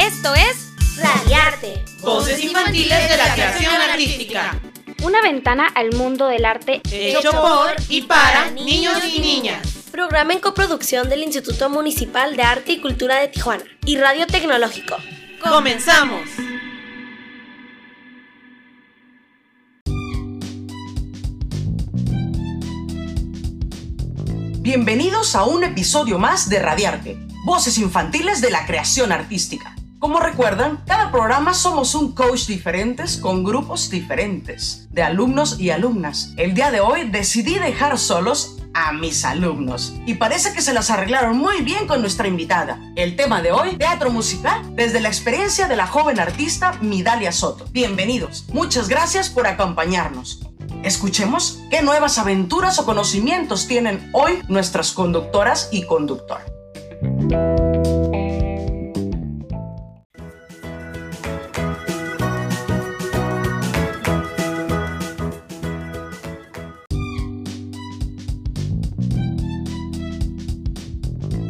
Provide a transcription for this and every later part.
Esto es Radiarte. Voces infantiles de la creación artística. Una ventana al mundo del arte hecho por y para niños y niñas. Programa en coproducción del Instituto Municipal de Arte y Cultura de Tijuana y Radio Tecnológico. ¡Comenzamos! Bienvenidos a un episodio más de Radiarte, Voces Infantiles de la Creación Artística. Como recuerdan, cada programa somos un coach diferentes con grupos diferentes de alumnos y alumnas. El día de hoy decidí dejar solos a mis alumnos y parece que se las arreglaron muy bien con nuestra invitada. El tema de hoy, teatro musical, desde la experiencia de la joven artista Midalia Soto. Bienvenidos, muchas gracias por acompañarnos. Escuchemos qué nuevas aventuras o conocimientos tienen hoy nuestras conductoras y conductor.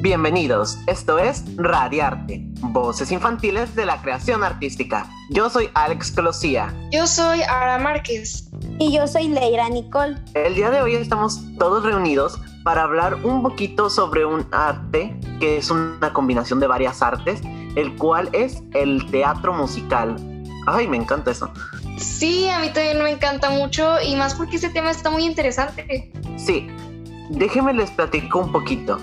Bienvenidos, esto es Radiarte, voces infantiles de la creación artística. Yo soy Alex Closía. Yo soy Ara Márquez. Y yo soy Leira Nicole. El día de hoy estamos todos reunidos para hablar un poquito sobre un arte que es una combinación de varias artes, el cual es el teatro musical. Ay, me encanta eso. Sí, a mí también me encanta mucho y más porque este tema está muy interesante. Sí, déjenme les platico un poquito.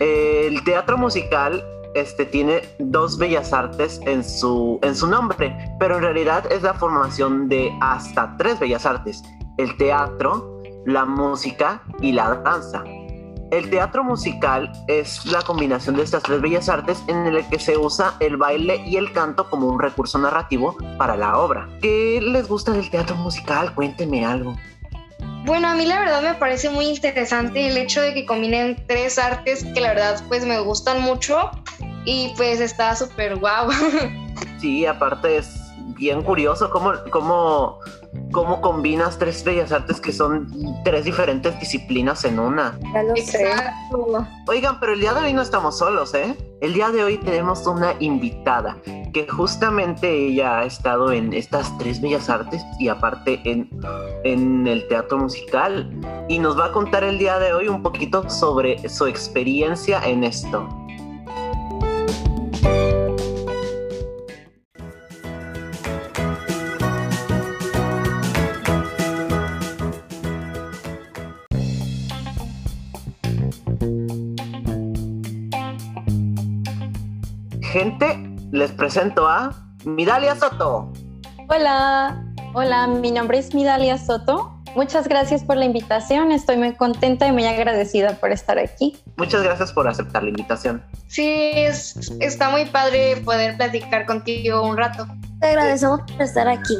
El teatro musical este, tiene dos bellas artes en su, en su nombre, pero en realidad es la formación de hasta tres bellas artes, el teatro, la música y la danza. El teatro musical es la combinación de estas tres bellas artes en el que se usa el baile y el canto como un recurso narrativo para la obra. ¿Qué les gusta del teatro musical? Cuéntenme algo. Bueno, a mí la verdad me parece muy interesante el hecho de que combinen tres artes que la verdad pues me gustan mucho y pues está súper guau. Sí, aparte es bien curioso cómo, cómo, cómo combinas tres bellas artes que son tres diferentes disciplinas en una. Ya lo sé. Oigan, pero el día de hoy no estamos solos, ¿eh? El día de hoy tenemos una invitada que justamente ella ha estado en estas tres bellas artes y aparte en, en el teatro musical y nos va a contar el día de hoy un poquito sobre su experiencia en esto. Gente, les presento a Midalia Soto. Hola, hola, mi nombre es Midalia Soto. Muchas gracias por la invitación. Estoy muy contenta y muy agradecida por estar aquí. Muchas gracias por aceptar la invitación. Sí, es- está muy padre poder platicar contigo un rato. Te agradecemos por estar aquí.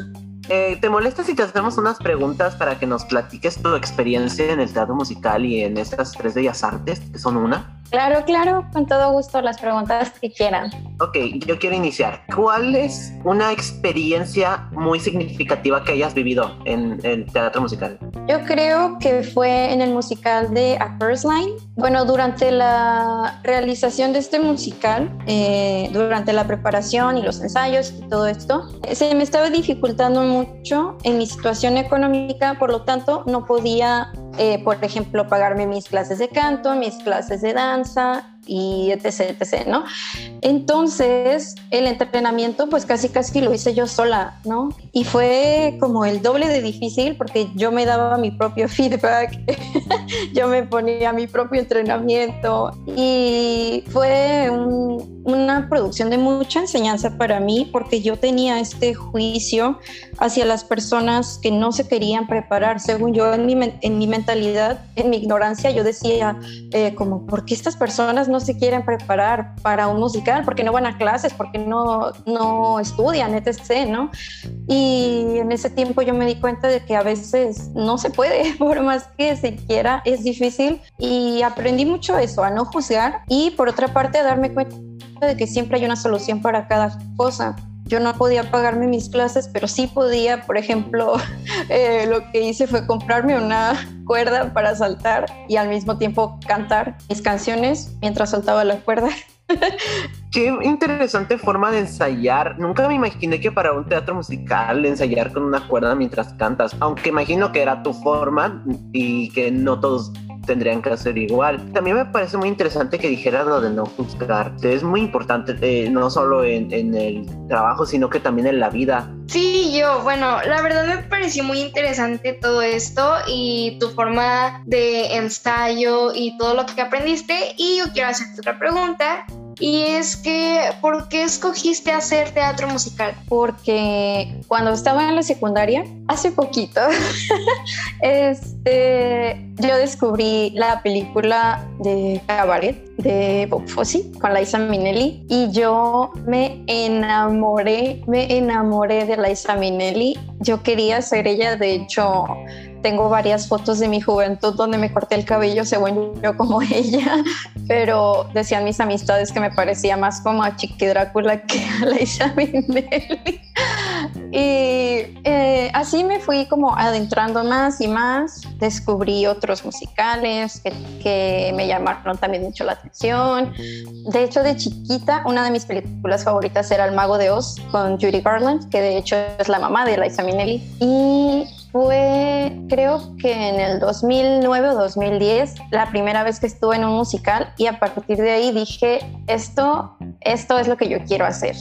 Eh, ¿Te molesta si te hacemos unas preguntas para que nos platiques tu experiencia en el teatro musical y en estas tres bellas artes, que son una? Claro, claro, con todo gusto las preguntas que quieran. Ok, yo quiero iniciar. ¿Cuál es una experiencia muy significativa que hayas vivido en el teatro musical? Yo creo que fue en el musical de A First Line. Bueno, durante la realización de este musical, eh, durante la preparación y los ensayos y todo esto, se me estaba dificultando mucho en mi situación económica, por lo tanto no podía, eh, por ejemplo, pagarme mis clases de canto, mis clases de danza y etc, etc, ¿no? Entonces, el entrenamiento, pues casi casi lo hice yo sola, ¿no? Y fue como el doble de difícil porque yo me daba mi propio feedback, yo me ponía mi propio entrenamiento y fue un- una producción de mucha enseñanza para mí porque yo tenía este juicio hacia las personas que no se querían preparar. Según yo, en mi, en mi mentalidad, en mi ignorancia, yo decía, eh, como, ¿por qué estas personas no se quieren preparar para un musical? ¿Por qué no van a clases? ¿Por qué no, no estudian, etc., no? Y en ese tiempo yo me di cuenta de que a veces no se puede, por más que se quiera, es difícil. Y aprendí mucho eso, a no juzgar y por otra parte a darme cuenta de que siempre hay una solución para cada cosa. Yo no podía pagarme mis clases, pero sí podía, por ejemplo, eh, lo que hice fue comprarme una cuerda para saltar y al mismo tiempo cantar mis canciones mientras saltaba la cuerda. Qué interesante forma de ensayar. Nunca me imaginé que para un teatro musical ensayar con una cuerda mientras cantas, aunque imagino que era tu forma y que no todos tendrían que hacer igual. También me parece muy interesante que dijeras lo de no juzgarte. Es muy importante, eh, no solo en, en, el trabajo, sino que también en la vida. Sí, yo, bueno, la verdad me pareció muy interesante todo esto y tu forma de ensayo y todo lo que aprendiste. Y yo quiero hacerte otra pregunta. Y es que, ¿por qué escogiste hacer teatro musical? Porque cuando estaba en la secundaria, hace poquito, este, yo descubrí la película de Cabaret de Bob Fosse con Liza Minnelli y yo me enamoré, me enamoré de Liza Minnelli. Yo quería ser ella, de hecho, tengo varias fotos de mi juventud donde me corté el cabello según yo como ella, pero decían mis amistades que me parecía más como a Chiqui Drácula que a Liza Minnelli. Y eh, así me fui como adentrando más y más, descubrí otros musicales que, me llamaron también mucho la atención. De hecho, de chiquita, una de mis películas favoritas era El Mago de Oz con Judy Garland, que de hecho es la mamá de Liza Minnelli. Y fue, creo que en el 2009 o 2010, la primera vez que estuve en un musical y a partir de ahí dije, esto, esto es lo que yo quiero hacer.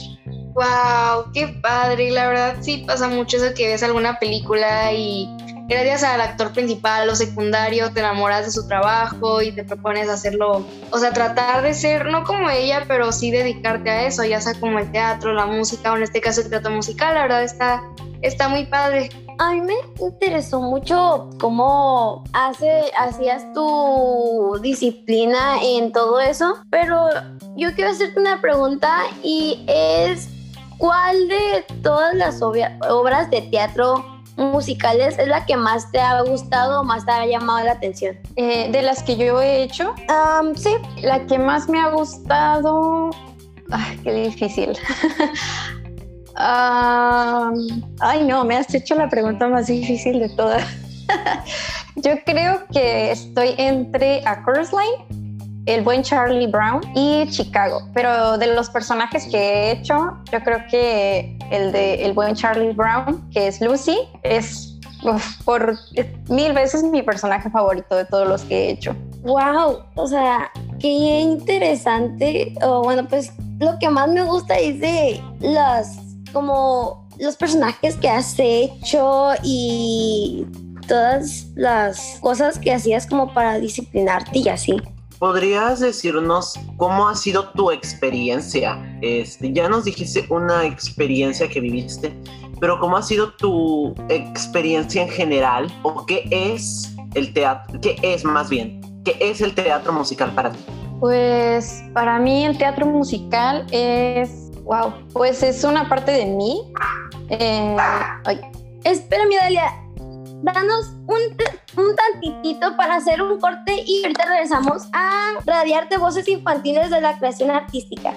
¡Wow! ¡Qué padre! La verdad sí pasa mucho eso que ves alguna película y gracias al actor principal o secundario te enamoras de su trabajo y te propones hacerlo, o sea, tratar de ser, no como ella, pero sí dedicarte a eso, ya sea como el teatro, la música o en este caso el teatro musical, la verdad está, está muy padre. A mí me interesó mucho cómo hace, hacías tu disciplina en todo eso, pero yo quiero hacerte una pregunta y es, ¿cuál de todas las obras de teatro musicales es la que más te ha gustado o más te ha llamado la atención? Eh, de las que yo he hecho, sí. La que más me ha gustado... Ay, qué difícil. Ay, no, me has hecho la pregunta más difícil de todas. yo creo que estoy entre A Chorus Line, El Buen Charlie Brown y Chicago. Pero de los personajes que he hecho, yo creo que el de El Buen Charlie Brown, que es Lucy, es por mil veces mi personaje favorito de todos los que he hecho. Wow, o sea, qué interesante. Oh, bueno, pues lo que más me gusta es de las como los personajes que has hecho y todas las cosas que hacías como para disciplinarte y así. ¿Podrías decirnos cómo ha sido tu experiencia? Este, ya nos dijiste una experiencia que viviste, pero ¿cómo ha sido tu experiencia en general? ¿O qué es el teatro? ¿Qué es más bien? ¿Qué es el teatro musical para ti? Pues para mí el teatro musical es Wow, pues es una parte de mí. Eh, ay. Espérame, Dalia. Danos un, un tantitito para hacer un corte y ahorita regresamos a Radiarte Voces Infantiles de la Creación Artística.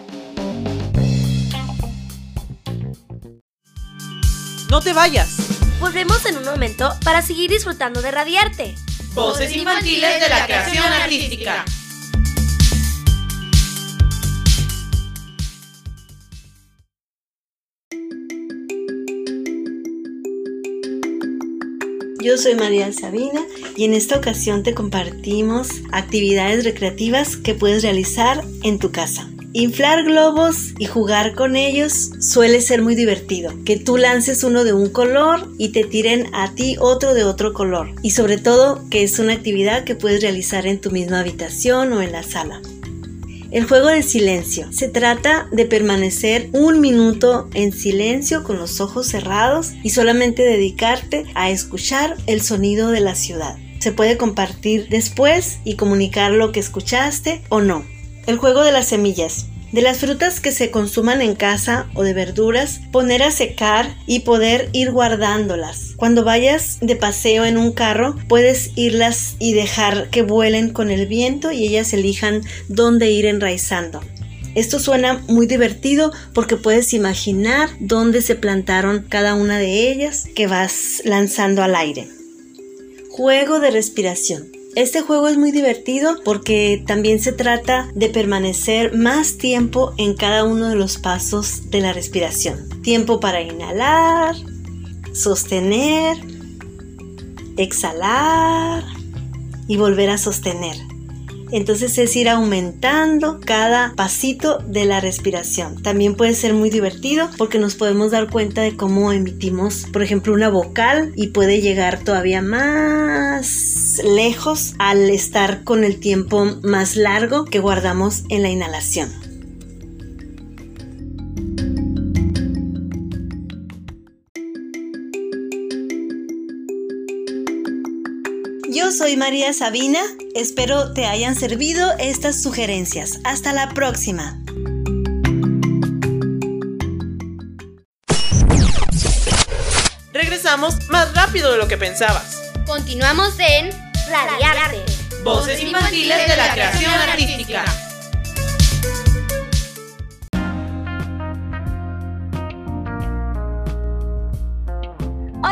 No te vayas. Volvemos en un momento para seguir disfrutando de Radiarte. Voces Infantiles de la Creación Artística. Yo soy María Sabina y en esta ocasión te compartimos actividades recreativas que puedes realizar en tu casa. Inflar globos y jugar con ellos suele ser muy divertido. Que tú lances uno de un color y te tiren a ti otro de otro color. Y sobre todo que es una actividad que puedes realizar en tu misma habitación o en la sala. El juego de silencio. Se trata de permanecer un minuto en silencio con los ojos cerrados y solamente dedicarte a escuchar el sonido de la ciudad. Se puede compartir después y comunicar lo que escuchaste o no. El juego de las semillas. De las frutas que se consuman en casa o de verduras, poner a secar y poder ir guardándolas. Cuando vayas de paseo en un carro, puedes irlas y dejar que vuelen con el viento y ellas elijan dónde ir enraizando. Esto suena muy divertido porque puedes imaginar dónde se plantaron cada una de ellas que vas lanzando al aire. Juego de respiración. Este juego es muy divertido porque también se trata de permanecer más tiempo en cada uno de los pasos de la respiración. Tiempo para inhalar, sostener, exhalar y volver a sostener. Entonces es ir aumentando cada pasito de la respiración. También puede ser muy divertido porque nos podemos dar cuenta de cómo emitimos, por ejemplo, una vocal y puede llegar todavía más lejos al estar con el tiempo más largo que guardamos en la inhalación. Soy María Sabina, espero te hayan servido estas sugerencias. Hasta la próxima. Regresamos más rápido de lo que pensabas. Continuamos en Radiarte. Voces infantiles de la creación artística.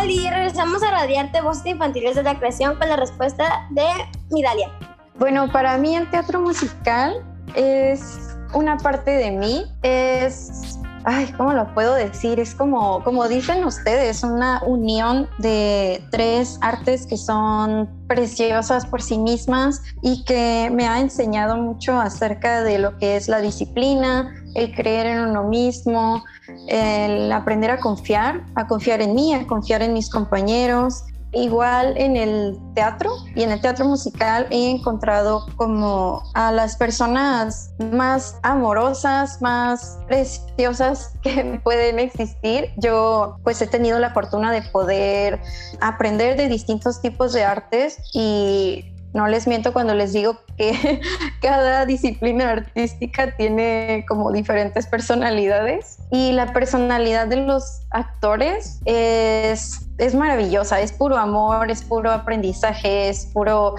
Oli, regresamos a Radiarte Voces Infantiles de la Creación con la respuesta de Midalia. Bueno, para mí el teatro musical es una parte de mí, es, ay, ¿cómo lo puedo decir? Es como, como dicen ustedes, una unión de tres artes que son preciosas por sí mismas y que me ha enseñado mucho acerca de lo que es la disciplina, el creer en uno mismo, el aprender a confiar, a confiar en mí, a confiar en mis compañeros. Igual en el teatro y en el teatro musical he encontrado como a las personas más amorosas, más preciosas que pueden existir. Yo pues he tenido la fortuna de poder aprender de distintos tipos de artes y no les miento cuando les digo que cada disciplina artística tiene como diferentes personalidades y la personalidad de los actores es, es maravillosa, es puro amor, es puro aprendizaje, es puro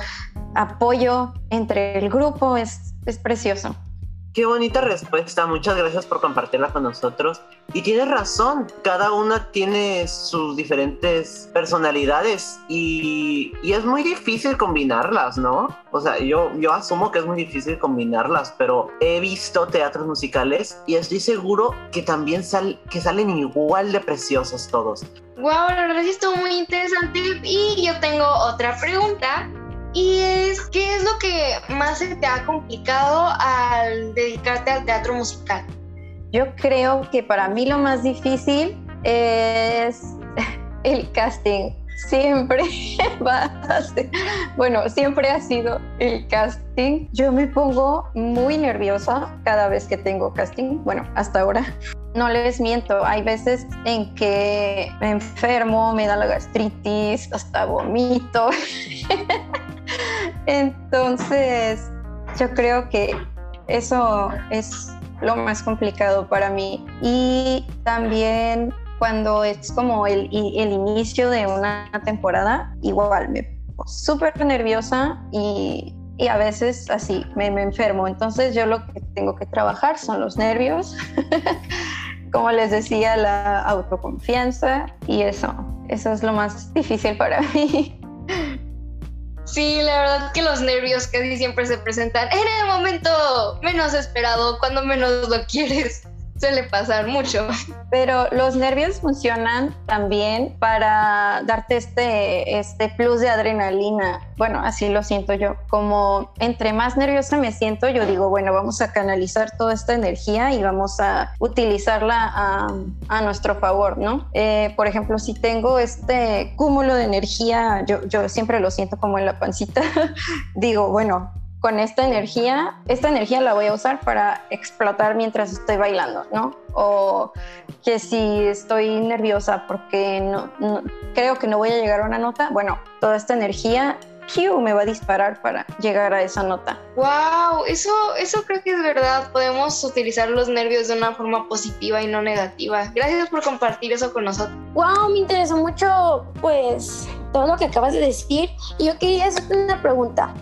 apoyo entre el grupo, es, es precioso. Qué bonita respuesta, muchas gracias por compartirla con nosotros. Y tienes razón, cada una tiene sus diferentes personalidades y, y, es muy difícil combinarlas, ¿no? O sea, yo, yo asumo que es muy difícil combinarlas, pero he visto teatros musicales y estoy seguro que también sal, que salen igual de preciosos todos. Wow, la verdad sí estuvo muy interesante y yo tengo otra pregunta y es, ¿qué es lo que más se te ha complicado al dedicarte al teatro musical? Yo creo que para mí lo más difícil es el casting. Siempre va a ser, bueno, siempre ha sido el casting. Yo me pongo muy nerviosa cada vez que tengo casting. Bueno, hasta ahora. No les miento, hay veces en que me enfermo, me da la gastritis, hasta vomito. Entonces, yo creo que eso es lo más complicado para mí. Y también cuando es como el, inicio de una temporada, igual me pongo súper nerviosa y, y, a veces así me, me enfermo. Entonces yo lo que tengo que trabajar son los nervios. como les decía, la autoconfianza y eso, eso es lo más difícil para mí. Sí, la verdad que los nervios casi siempre se presentan en el momento menos esperado, cuando menos lo quieres. Suele pasar mucho. Pero los nervios funcionan también para darte este, este plus de adrenalina. Bueno, así lo siento yo. Como entre más nerviosa me siento, yo digo, bueno, vamos a canalizar toda esta energía y vamos a utilizarla a, a nuestro favor, ¿no? Eh, por ejemplo, si tengo este cúmulo de energía, yo, yo siempre lo siento como en la pancita, digo, bueno, con esta energía, esta energía la voy a usar para explotar mientras estoy bailando, ¿no? O que si estoy nerviosa porque no, no, creo que no voy a llegar a una nota, bueno, toda esta energía Q me va a disparar para llegar a esa nota. Wow, eso, eso creo que es verdad. Podemos utilizar los nervios de una forma positiva y no negativa. Gracias por compartir eso con nosotros. Wow, me interesó mucho, pues, todo lo que acabas de decir. Y yo quería hacerte una pregunta.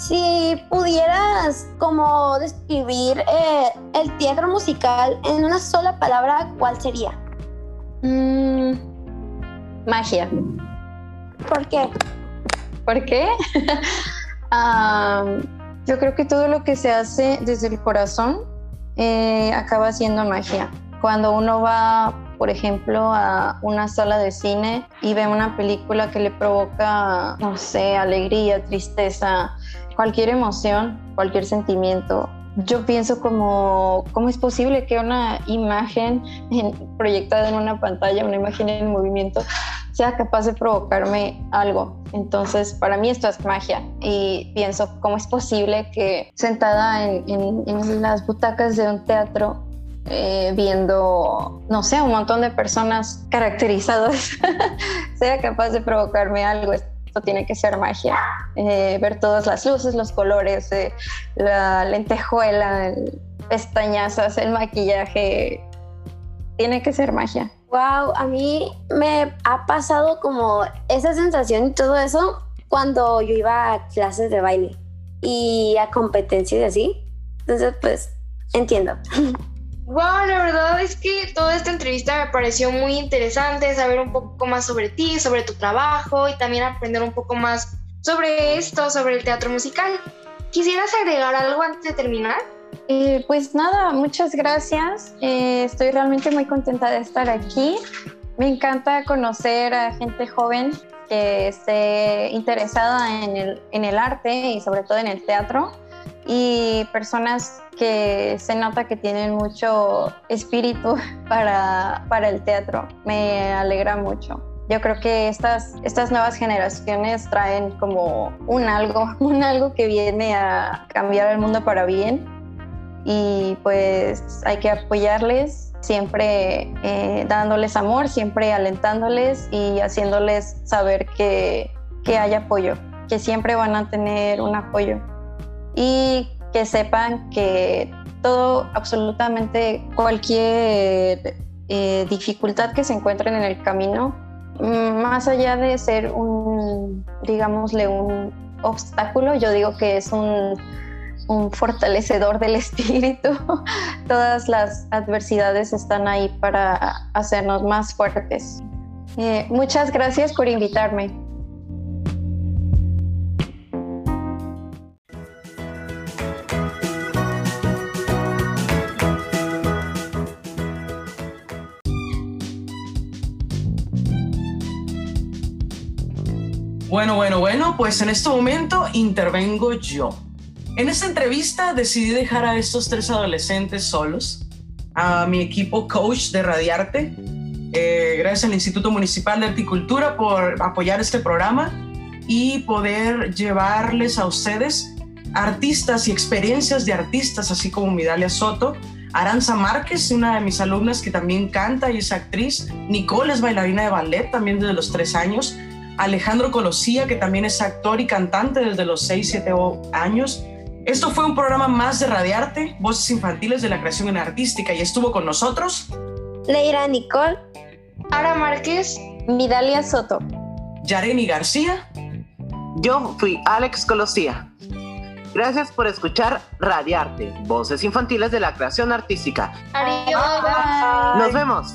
Si pudieras como describir eh, el teatro musical en una sola palabra, ¿cuál sería? Mm, magia. ¿Por qué? ¿Por qué? Yo creo que todo lo que se hace desde el corazón eh, acaba siendo magia. Cuando uno va, por ejemplo, a una sala de cine y ve una película que le provoca, no sé, alegría, tristeza, cualquier emoción, cualquier sentimiento, yo pienso como, ¿cómo es posible que una imagen proyectada en una pantalla, una imagen en movimiento, sea capaz de provocarme algo? Entonces, para mí esto es magia y pienso, ¿cómo es posible que sentada en, las butacas de un teatro eh, viendo, no sé, un montón de personas caracterizadas, sea capaz de provocarme algo? Esto tiene que ser magia. Eh, ver todas las luces, los colores, eh, la lentejuela, pestañazas, el maquillaje, tiene que ser magia. Wow, a mí me ha pasado como esa sensación y todo eso cuando yo iba a clases de baile y a competencias y así. Entonces, pues, entiendo. Wow, la verdad es que toda esta entrevista me pareció muy interesante, saber un poco más sobre ti, sobre tu trabajo y también aprender un poco más sobre esto, sobre el teatro musical. ¿Quisieras agregar algo antes de terminar? Eh, pues nada, muchas gracias. Eh, estoy realmente muy contenta de estar aquí. Me encanta conocer a gente joven que esté interesada en el, en el arte y sobre todo en el teatro y personas que se nota que tienen mucho espíritu para, para el teatro. Me alegra mucho. Yo creo que estas, estas nuevas generaciones traen como un algo, un algo que viene a cambiar el mundo para bien y pues hay que apoyarles siempre eh, dándoles amor, siempre alentándoles y haciéndoles saber que, que hay apoyo, que siempre van a tener un apoyo y que sepan que todo, absolutamente cualquier eh, dificultad que se encuentren en el camino, más allá de ser un, digámosle, un obstáculo, yo digo que es un, un fortalecedor del espíritu. Todas las adversidades están ahí para hacernos más fuertes. Eh, muchas gracias por invitarme. Pues en este momento intervengo yo. En esta entrevista decidí dejar a estos tres adolescentes solos, a mi equipo coach de Radiarte, eh, gracias al Instituto Municipal de Articultura por apoyar este programa y poder llevarles a ustedes artistas y experiencias de artistas, así como Midalia Soto, Aranza Márquez, una de mis alumnas que también canta y es actriz, Nicole es bailarina de ballet también desde los tres años, Alejandro Colosía, que también es actor y cantante desde los 6, 7 años. Esto fue un programa más de Radiarte, Voces Infantiles de la Creación en Artística, y estuvo con nosotros Leira Nicole, Ara Márquez, Midalia Soto, Yareni García. Yo fui Alex Colosía. Gracias por escuchar Radiarte, Voces Infantiles de la Creación Artística. Adiós. Nos vemos.